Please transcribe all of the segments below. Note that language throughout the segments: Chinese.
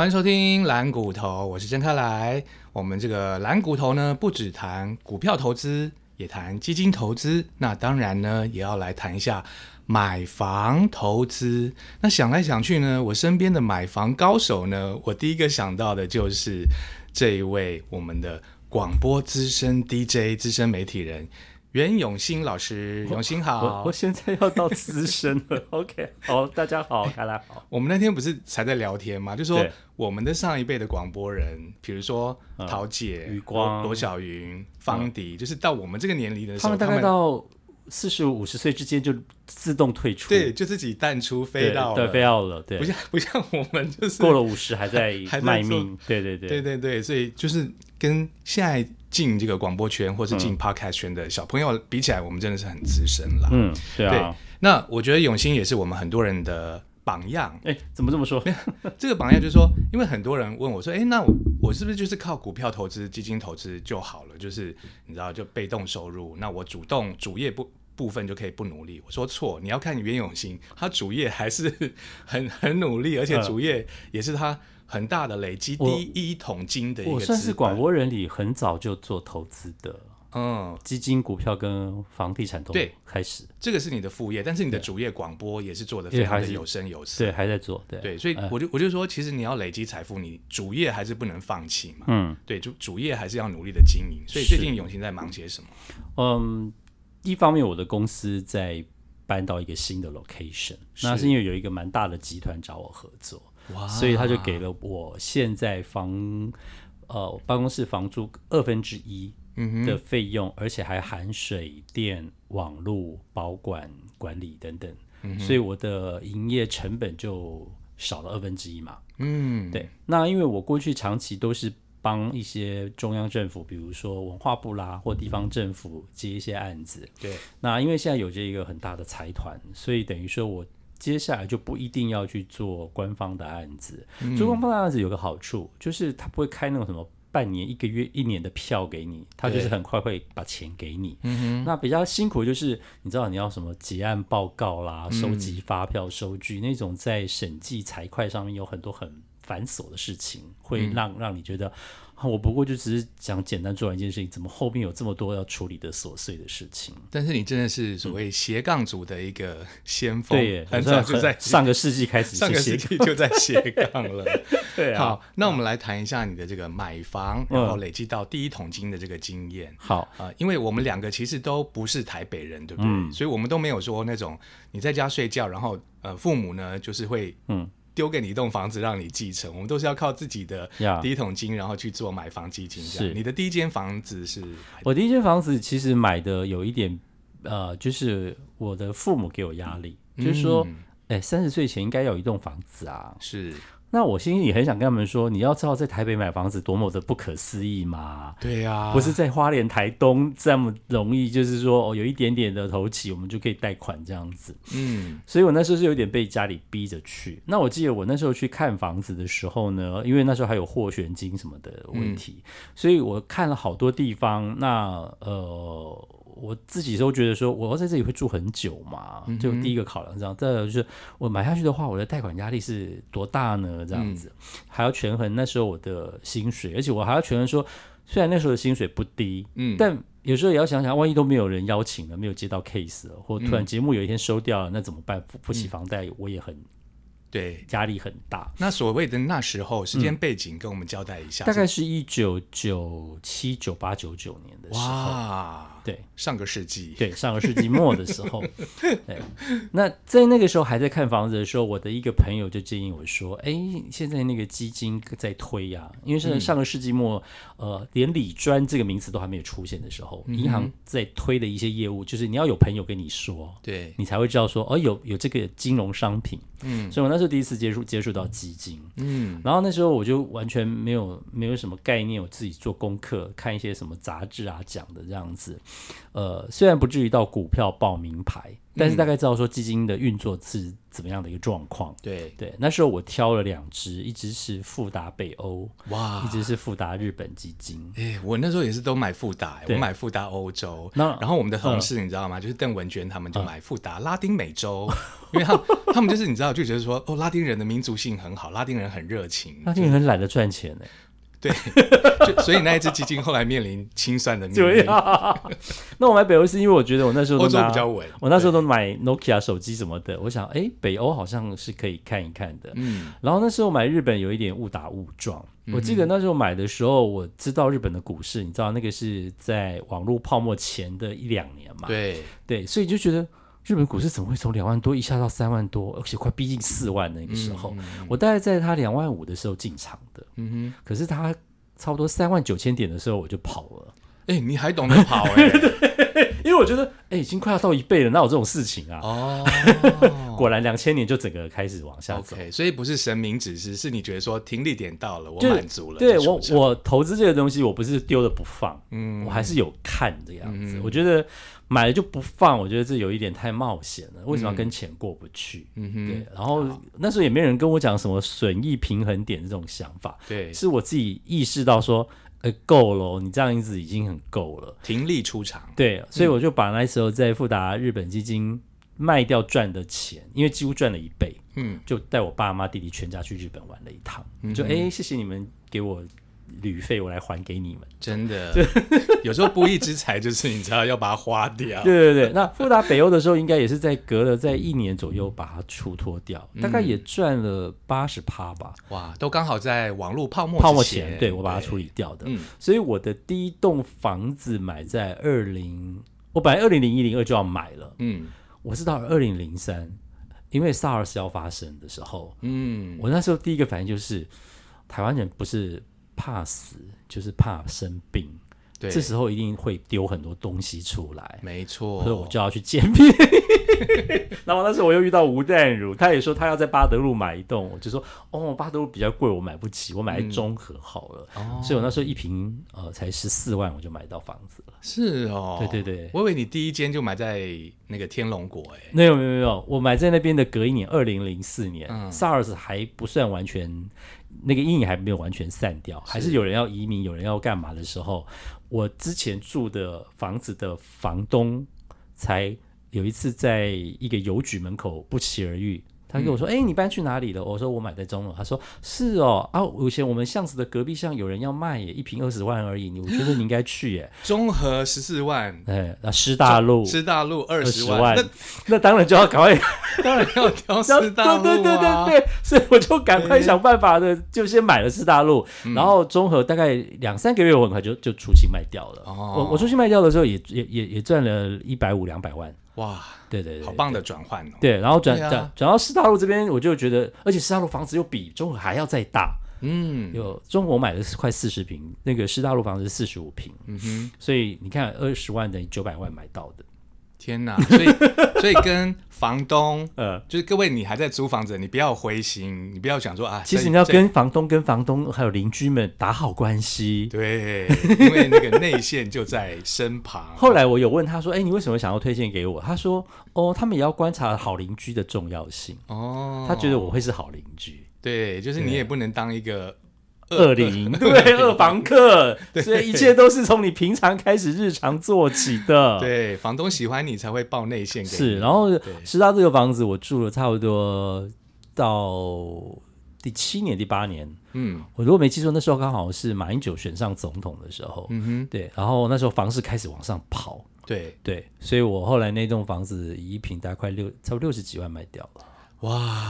欢迎收听蓝骨头，我是郑开来。我们这个蓝骨头呢，不只谈股票投资，也谈基金投资。那当然呢，也要来谈一下买房投资。那想来想去呢，我身边的买房高手呢，我第一个想到的就是这一位我们的广播资深 DJ、资深媒体人。袁永新老师，永新好。我我现在要到资深了，OK，好，大家好，大家好。我们那天不是才在聊天吗？就说我们的上一辈的广播人，比如说陶姐、余光、罗小云、方迪，就是到我们这个年龄的时候，他们大概到四十五、五十岁之间就自动退出，对，就自己淡出，飞到对，飞到了，对，不像不像我们就是过了五十还在卖命，对对对，对对对，所以就是跟现在。进这个广播圈或是进 podcast 圈的小朋友比起来，我们真的是很资深了。嗯，对啊。那我觉得永兴也是我们很多人的榜样。哎，怎么这么说？这个榜样就是说，因为很多人问我说：“哎，那我我是不是就是靠股票投资、基金投资就好了？就是你知道，就被动收入，那我主动主业部部分就可以不努力？”我说错，你要看袁永兴，他主业还是很很努力，而且主业也是他。很大的累积，第一桶金的一个。我算是广播人里很早就做投资的，嗯，基金、股票跟房地产都对开始。这个是你的副业，但是你的主业广播也是做的非常的有声有色，对，还在做，对，对，所以我就我就说，其实你要累积财富，你主业还是不能放弃嘛，嗯，对，主主业还是要努力的经营。所以最近永兴在忙些什么？嗯，一方面我的公司在搬到一个新的 location，那是因为有一个蛮大的集团找我合作。所以他就给了我现在房呃办公室房租二分之一的费用，而且还含水电、网络、保管、管理等等，所以我的营业成本就少了二分之一嘛。嗯，对。那因为我过去长期都是帮一些中央政府，比如说文化部啦或地方政府接一些案子。对。那因为现在有这一个很大的财团，所以等于说我。接下来就不一定要去做官方的案子，做官方的案子有个好处，就是他不会开那种什么半年、一个月、一年的票给你，他就是很快会把钱给你。那比较辛苦就是，你知道你要什么结案报告啦、收集发票收据那种，在审计财会上面有很多很繁琐的事情，会让让你觉得。我不过就只是想简单做完一件事情，怎么后面有这么多要处理的琐碎的事情？但是你真的是所谓斜杠族的一个先锋，对，很早就在 上个世纪开始，上个世纪就在斜杠了。对，好，那我们来谈一下你的这个买房，然后累积到第一桶金的这个经验。好啊，因为我们两个其实都不是台北人，对不对？所以我们都没有说那种你在家睡觉，然后呃，父母呢就是会嗯。丢给你一栋房子让你继承，我们都是要靠自己的第一桶金，然后去做买房基金。是你的第一间房子是？我第一间房子其实买的有一点，呃，就是我的父母给我压力，就是说，哎，三十岁前应该有一栋房子啊。是。那我心里很想跟他们说，你要知道在台北买房子多么的不可思议嘛？对呀，不是在花莲、台东这么容易，就是说哦，有一点点的头期，我们就可以贷款这样子。嗯，所以我那时候是有点被家里逼着去。那我记得我那时候去看房子的时候呢，因为那时候还有货权金什么的问题，所以我看了好多地方。那呃。我自己都觉得说，我要在这里会住很久嘛，就第一个考量这样。再有就是，我买下去的话，我的贷款压力是多大呢？这样子还要权衡那时候我的薪水，而且我还要权衡说，虽然那时候的薪水不低，嗯，但有时候也要想想，万一都没有人邀请了，没有接到 case 了，或突然节目有一天收掉了，那怎么办？付不起房贷，我也很。对，压力很大。那所谓的那时候时间背景，跟我们交代一下。大概是一九九七、九八、九九年的时候。对，上个世纪。对，上个世纪末的时候。对。那在那个时候还在看房子的时候，我的一个朋友就建议我说：“哎，现在那个基金在推呀，因为是上个世纪末，呃，连理专这个名词都还没有出现的时候，银行在推的一些业务，就是你要有朋友跟你说，对你才会知道说，哦，有有这个金融商品。嗯，所以我那。时候第一次接触接触到基金，嗯，然后那时候我就完全没有没有什么概念，我自己做功课，看一些什么杂志啊讲的这样子，呃，虽然不至于到股票报名牌，但是大概知道说基金的运作是怎么样的一个状况。对对，那时候我挑了两只，一只是富达北欧，哇一，只是富达日本基金。哎、我那时候也是都买富达、我买富达欧洲。那然后我们的同事你知道吗？就是邓文娟他们就买富达拉丁美洲，因为他们他们就是你知道就觉得说哦，拉丁人的民族性很好，拉丁人很热情，拉丁人很懒得赚钱呢、对，就所以那一只基金后来面临清算的命对运。呀，那我买北欧是因为我觉得我那时候欧洲都拿比较稳，我那时候都买 Nokia 手机什么的，我想，哎，北欧好像是可以看一看的。嗯，然后那时候买日本有一点误打误撞。我记得那时候买的时候，我知道日本的股市，你知道那个是在网络泡沫前的一两年嘛？对，对，所以就觉得日本股市怎么会从两万多一下到三万多，而且快逼近四万那个时候，我大概在它两万五的时候进场的，嗯哼。可是它差不多三万九千点的时候我就跑了。哼，哎、你还懂得跑 哎、因为我觉得，哎、已经快要到一倍了，哪有这种事情啊？哦，果然两千年就整个开始往下走。所以不是神明指示，是你觉得说停利点到了，我满足了，对我，我投资这个东西，我不是丢了不放，嗯。我还是有看这样子。我觉得买了就不放，我觉得这有一点太冒险了。为什么要跟钱过不去？嗯哼，对，然后那时候也没人跟我讲什么损益平衡点这种想法，对，是我自己意识到说，呃，够了哦，你这样子已经很够了。停利出场，对，所以我就把那时候在富达日本基金卖掉赚的钱，因为几乎赚了一倍，嗯，就带我爸妈、弟弟全家去日本玩了一趟，就哎、谢谢你们给我旅费，我来还给你们。真的，有时候不义之财就是你知道要把它花掉，对对对，那富达北欧的时候，应该也是在隔了在一年左右把它出脱掉，大概也赚了八十趴吧。哇，都刚好在网络泡沫泡沫前前，对我把它处理掉的。嗯。所以我的第一栋房子买在二零，我本来二零零一零二就要买了，嗯。我是到二零零三，因为 SARS 要发生的时候，嗯，我那时候第一个反应就是，台湾人不是怕死，就是怕生病，对，这时候一定会丢很多东西出来。没错，所以我就要去见面，然后那时候我又遇到吴淡如，他也说他要在巴德路买一栋，我就说哦，巴德路比较贵，我买不起，我买在中和好了。哦。所以我那时候一平呃才十四万，我就买到房子了。是哦，对对对。我以为你第一间就买在那个天龙国，哎，没有没有没有，我买在那边的隔一年，二零零四年、嗯。SARS 还不算完全，那个阴影还没有完全散掉，还是有人要移民，有人要干嘛的时候，我之前住的房子的房东才有一次在一个邮局门口不期而遇。他跟我说：“哎、你搬去哪里了？”我说：“我买在中楼。”他说：“是哦，啊，以前我们巷子的隔壁巷有人要卖耶，一瓶二十万而已，你我觉得你应该去耶。中和十四万”，哎，那师大路师大路二十20万万，那那当然就要赶快 当然要挑 师大路对对对啊，对对，所以我就赶快想办法的，就先买了师大路，嗯然后中和大概两三个月，我很快就就出清卖掉了。哦我我出清卖掉的时候也，也也也赚了一百五两百万。哇，对对对，好棒的转换哦，对，然后转转转到四大路这边，我就觉得，而且四大路房子又比中国还要再大。嗯有中和我买的是快四十平，那个师大路房子是四十五平，嗯哼，所以你看二十万等于九百万买到的。天哪，所以所以跟房东。呃，就是各位，你还在租房子，你不要灰心，你不要想说啊，其实你要跟房东、跟房东还有邻居们打好关系。对，因为那个内线就在身旁。后来我有问他说：“哎、你为什么想要推荐给我？”他说：“哦，他们也要观察好邻居的重要性。哦，他觉得我会是好邻居，对，就是你也不能当一个恶邻 对二房客，所以一切都是从你平常开始日常做起的。，对房东喜欢你才会报内线给你。是。然后对师大这个房子我住了差不多到第七年、第八年。嗯我如果没记错，那时候刚好是马英九选上总统的时候。嗯哼，对，然后那时候房市开始往上跑。对，对，所以我后来那栋房子一平大概快六，差不多六十几万卖掉了。哇，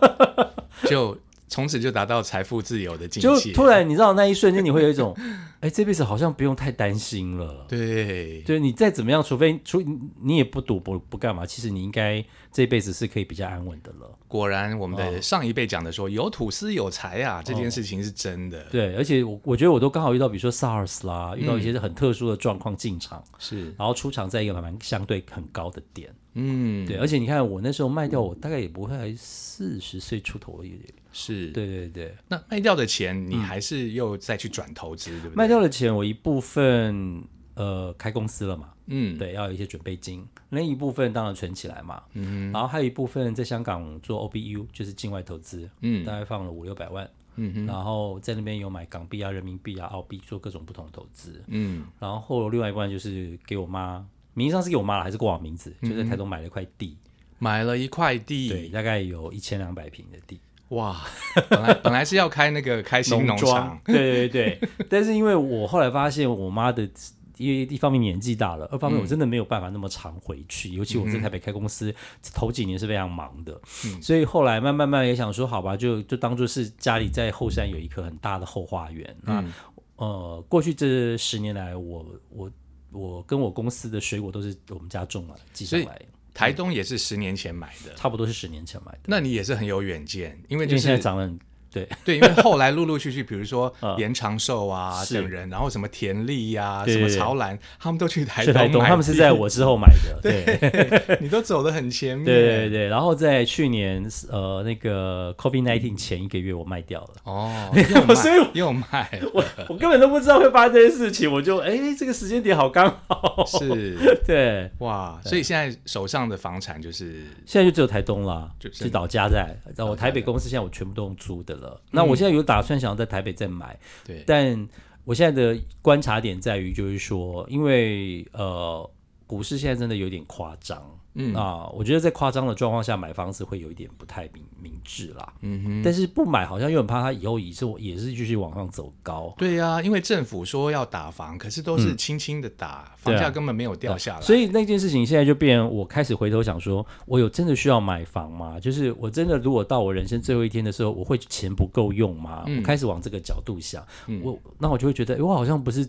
就从此就达到财富自由的境界就界。突然，你知道那一瞬间，你会有一种，哎，这辈子好像不用太担心了。对就是你再怎么样，除非除你也不赌不不干嘛，其实你应该这辈子是可以比较安稳的了。果然我们哦的上一辈讲的说有土司有财啊，这件事情是真的。对，而且我我觉得我都刚好遇到，比如说 SARS 啦，遇到一些很特殊的状况进场，是，然后出场在一个蛮相对很高的点。嗯，对，而且你看我那时候卖掉，我大概也不会四十岁出头而已。是。对对对，那卖掉的钱，你还是又再去转投资，对不对？卖掉的钱，我一部分呃开公司了嘛，嗯，对，要有一些准备金，那一部分当然存起来嘛，嗯，然后还有一部分在香港做 OBU，就是境外投资，嗯，大概放了五六百万，嗯然后在那边有买港币啊、人民币啊、澳币做各种不同投资，嗯，然后另外一半就是给我妈，名义上是给我妈了，还是过我名字，就在台东买了一块地。买了一块地，对，大概有一千两百平的地。哇，本来 本来是要开那个开心农场，对对对。但是因为我后来发现，我妈的，因为一方面年纪大了，二方面我真的没有办法那么常回去，尤其我在台北开公司头几年是非常忙的，所以后来慢慢慢也想说，好吧，就就当做是家里在后山有一棵很大的后花园。那呃，过去这十年来，我我我跟我公司的水果都是我们家种了，寄上来。台东也是十年前买的，差不多是十年前买的。那你也是很有远见，因为就是现在长得。对 对，因为后来陆陆续续，比如说 严长寿啊等人，然后什么田丽呀、什么曹兰，他们都去台东，他们是在我之后买的。对，你都走的很前面。对对对，然后在去年呃那个 COVID nineteen 前一个月，我卖掉了。哦，所以又卖，我我根本都不知道会发生这些事情，我就哎这个时间点好刚好。是，对，哇，所以现在手上的房产就是现在就只有台东了，就是老家在，然后我台北公司现在我全部都用租的了。那我现在有打算想要在台北再买，对，但我现在的观察点在于，就是说，因为呃，股市现在真的有点夸张。嗯啊，我觉得在夸张的状况下买房子会有一点不太明明智啦。嗯哼，但是不买好像又很怕它以后也是也是继续往上走高。对呀，因为政府说要打房，可是都是轻轻的打，房价根本没有掉下来。所以那件事情现在就变，我开始回头想说，我有真的需要买房吗？就是我真的如果到我人生最后一天的时候，我会钱不够用吗？我开始往这个角度想，我那我就会觉得，我好像不是。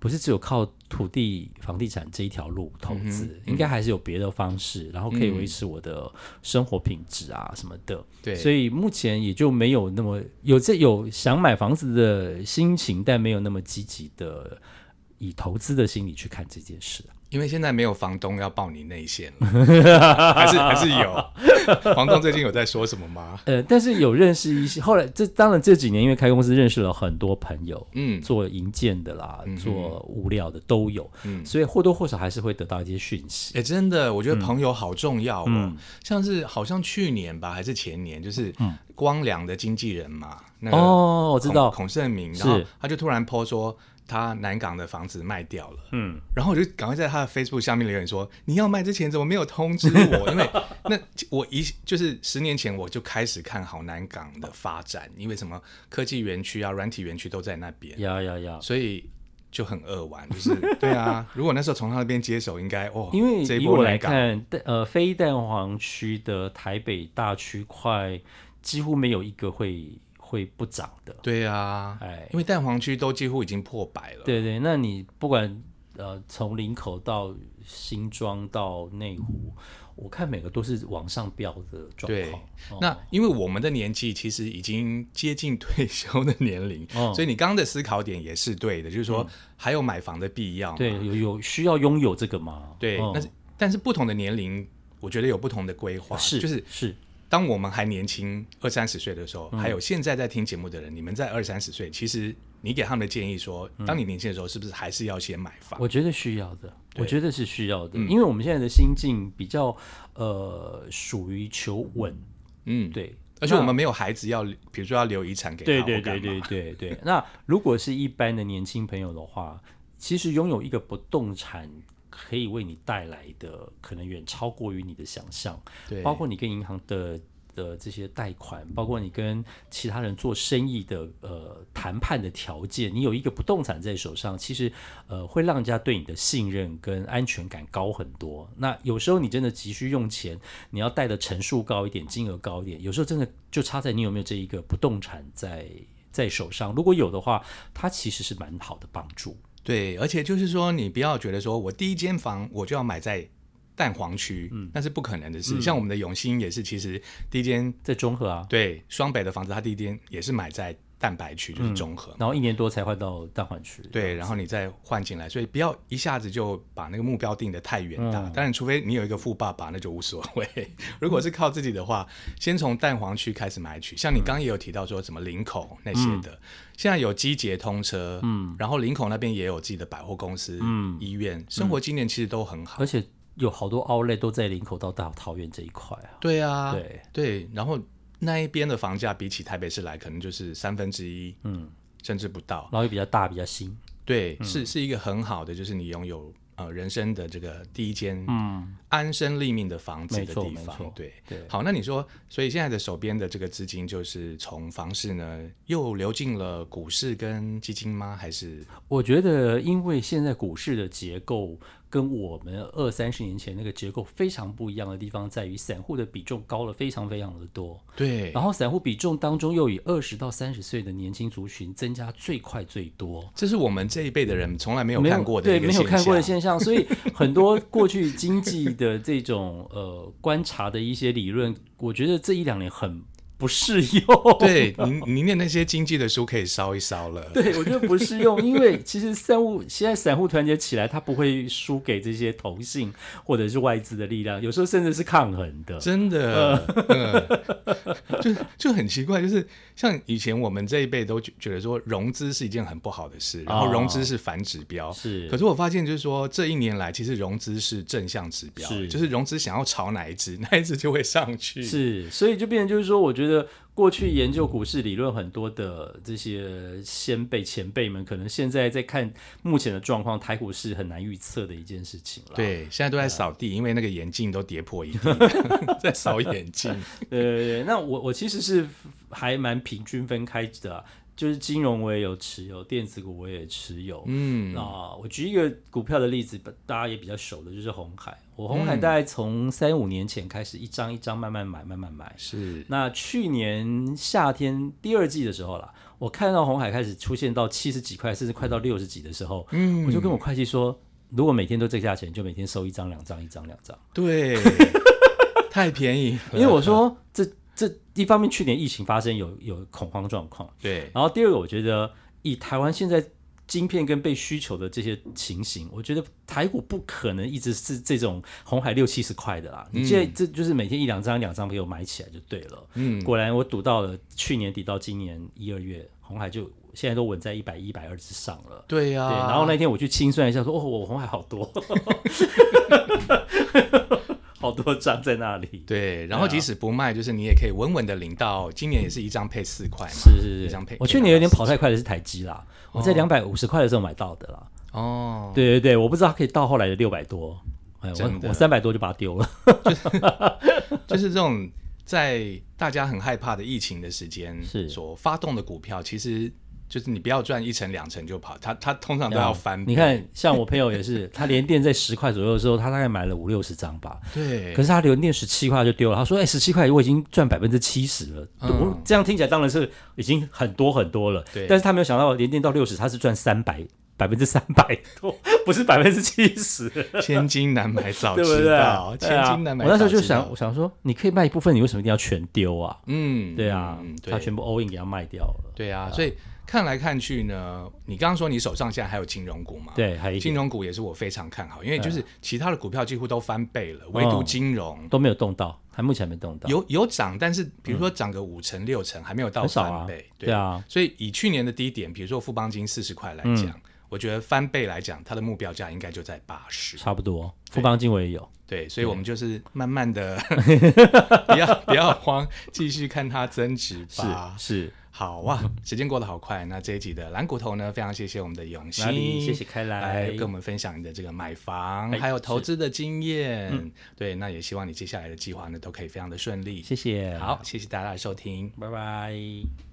不是只有靠土地、房地产这一条路投资，应该还是有别的方式，然后可以维持我的生活品质啊什么的。对，所以目前也就没有那么有这有想买房子的心情，但没有那么积极的以投资的心理去看这件事。因为现在没有房东要报你内线了，还是还是有房东最近有在说什么吗？呃，但是有认识一些，后来这当然这几年因为开公司认识了很多朋友，嗯，做营建的啦，做物料的都有，嗯，所以或多或少还是会得到一些讯息。哎，真的，我觉得朋友好重要哦。像是好像去年吧，还是前年，就是光良的经纪人嘛，那个哦，我知道孔圣明，然后他就突然 po 说。他南港的房子卖掉了，嗯，然后我就赶快在他的 Facebook 下面留言说：“你要卖之前怎么没有通知我？因为那我一就是十年前我就开始看好南港的发展，因为什么科技园区啊、软体园区都在那边，要要要，所以就很扼腕，就是对啊。如果那时候从他那边接手，应该哦，因为以我来看，呃，非蛋黄区的台北大区块几乎没有一个会。会不涨的，对啊，哎，因为蛋黄区都几乎已经破百了。对对，那你不管呃从林口到新庄到内湖，我看每个都是往上飙的状况。那因为我们的年纪其实已经接近退休的年龄，所以你刚刚的思考点也是对的，就是说还有买房的必要。对，有有需要拥有这个吗？对，但是但是不同的年龄，我觉得有不同的规划，是就是是。当我们还年轻二三十岁的时候，还有现在在听节目的人，你们在二三十岁，其实你给他们的建议说，当你年轻的时候，是不是还是要先买房？我觉得需要的，我觉得是需要的，因为我们现在的心境比较呃属于求稳，嗯，对，而且我们没有孩子要，比如说要留遗产给他，对对对对对对。那如果是一般的年轻朋友的话，其实拥有一个不动产。可以为你带来的可能远超过于你的想象，对，包括你跟银行的的这些贷款，包括你跟其他人做生意的呃谈判的条件，你有一个不动产在手上，其实呃会让人家对你的信任跟安全感高很多。那有时候你真的急需用钱，你要贷的成数高一点，金额高一点，有时候真的就差在你有没有这一个不动产在在手上。如果有的话，它其实是蛮好的帮助。对，而且就是说，你不要觉得说我第一间房我就要买在蛋黄区，嗯，那是不可能的事。像我们的永兴也是，其实第一间在中和啊，对，双北的房子，它第一间也是买在蛋白区，就是中和，然后一年多才换到蛋黄区。对，然后你再换进来，所以不要一下子就把那个目标定的太远大。当然，除非你有一个富爸爸，那就无所谓。如果是靠自己的话，先从蛋黄区开始买取。像你刚刚也有提到说什么林口那些的，现在有机捷通车，嗯，然后林口那边也有自己的百货公司、嗯，医院，生活经验其实都很好，而且有好多 Outlet 都在林口到大桃园这一块啊。对啊，对对，然后。那一边的房价比起台北市来，可能就是三分之一，嗯，甚至不到。然后又比较大，比较新。对，是是一个很好的，就是你拥有呃人生的这个第一间嗯安身立命的房子的地方。对对。好，那你说，所以现在的手边的这个资金，就是从房市呢又流进了股市跟基金吗？还是？我觉得，因为现在股市的结构。跟我们二三十年前那个结构非常不一样的地方，在于散户的比重高了非常非常的多。对，然后散户比重当中又以二十到三十岁的年轻族群增加最快最多。这是我们这一辈的人从来没有看过的对没有看过的现象。所以很多过去经济的这种呃观察的一些理论，我觉得这一两年很。不适用。对，您您念那些经济的书可以烧一烧了。对，我觉得不适用，因为其实散户现在散户团结起来，他不会输给这些同性或者是外资的力量，有时候甚至是抗衡的。真的，就就很奇怪，就是像以前我们这一辈都觉得说融资是一件很不好的事，然后融资是反指标。是，可是我发现就是说这一年来，其实融资是正向指标，是就是融资想要炒哪一只，哪一只就会上去。是，所以就变成就是说，我觉得。过去研究股市理论很多的这些先辈前辈们，可能现在在看目前的状况，台股是很难预测的一件事情了。对，现在都在扫地，因为那个眼镜都跌破一地，在扫眼镜。对，那我我其实是还蛮平均分开的。就是金融我也有持有，电子股我也持有。嗯，那我举一个股票的例子，大家也比较熟的，就是红海。我红海大概从三五年前开始，一张一张慢慢买，慢慢买。是。那去年夏天第二季的时候啦，我看到红海开始出现到七十几块，甚至快到六十几的时候，嗯，我就跟我会计说，如果每天都这个价钱，就每天收一张、两张、一张、两张。对，太便宜。因为我说这。这一方面，去年疫情发生有有恐慌状况，对。然后第二个，我觉得以台湾现在晶片跟被需求的这些情形，我觉得台股不可能一直是这种红海六七十块的啦。你现在这就是每天一两张两张给我买起来就对了。嗯，果然我赌到了去年底到今年一二月，红海就现在都稳在一百一百二之上了。对呀。对，然后那天我去清算一下，说哦，我红海好多。好多张在那里，对，然后即使不卖，就是你也可以稳稳的领到。今年也是一张配四块嘛，是是是，一张配。我去年有点跑太快的是台积啦，我在两百五十块的时候买到的啦。哦，对对对，我不知道可以到后来的六百多，哎，我我三百多就把它丢了。就是这种在大家很害怕的疫情的时间，是所发动的股票，其实。就是你不要赚一成两成就跑，他他通常都要翻。你看，像我朋友也是，他连电在十块左右的时候，他大概买了五六十张吧。对。可是他连电十七块就丢了。他说：“哎，十七块我已经赚百分之七十了。”嗯。这样听起来当然是已经很多很多了。对。但是他没有想到连电到六十，他是赚三百百分之三百多，不是百分之七十。千金难买早知道，千金难买。我那时候就想，我想说，你可以卖一部分，你为什么一定要全丢啊？嗯，对啊，他全部 all in 给他卖掉了。对啊，所以。看来看去呢，你刚刚说你手上现在还有金融股嘛？对，还有金融股也是我非常看好，因为就是其他的股票几乎都翻倍了，唯独金融都没有动到，还目前没动到。有有涨，但是比如说涨个五成六成，还没有到翻倍。对啊，所以以去年的低点，比如说富邦金四十块来讲，我觉得翻倍来讲，它的目标价应该就在八十，差不多。富邦金我也有，对，所以我们就是慢慢的，不要不要慌，继续看它增值吧。是。好哇，时间过得好快。那这一集的蓝骨头呢，非常谢谢我们的永新，谢谢开来跟我们分享你的这个买房还有投资的经验。对，那也希望你接下来的计划呢都可以非常的顺利。谢谢，好，谢谢大家的收听，拜拜。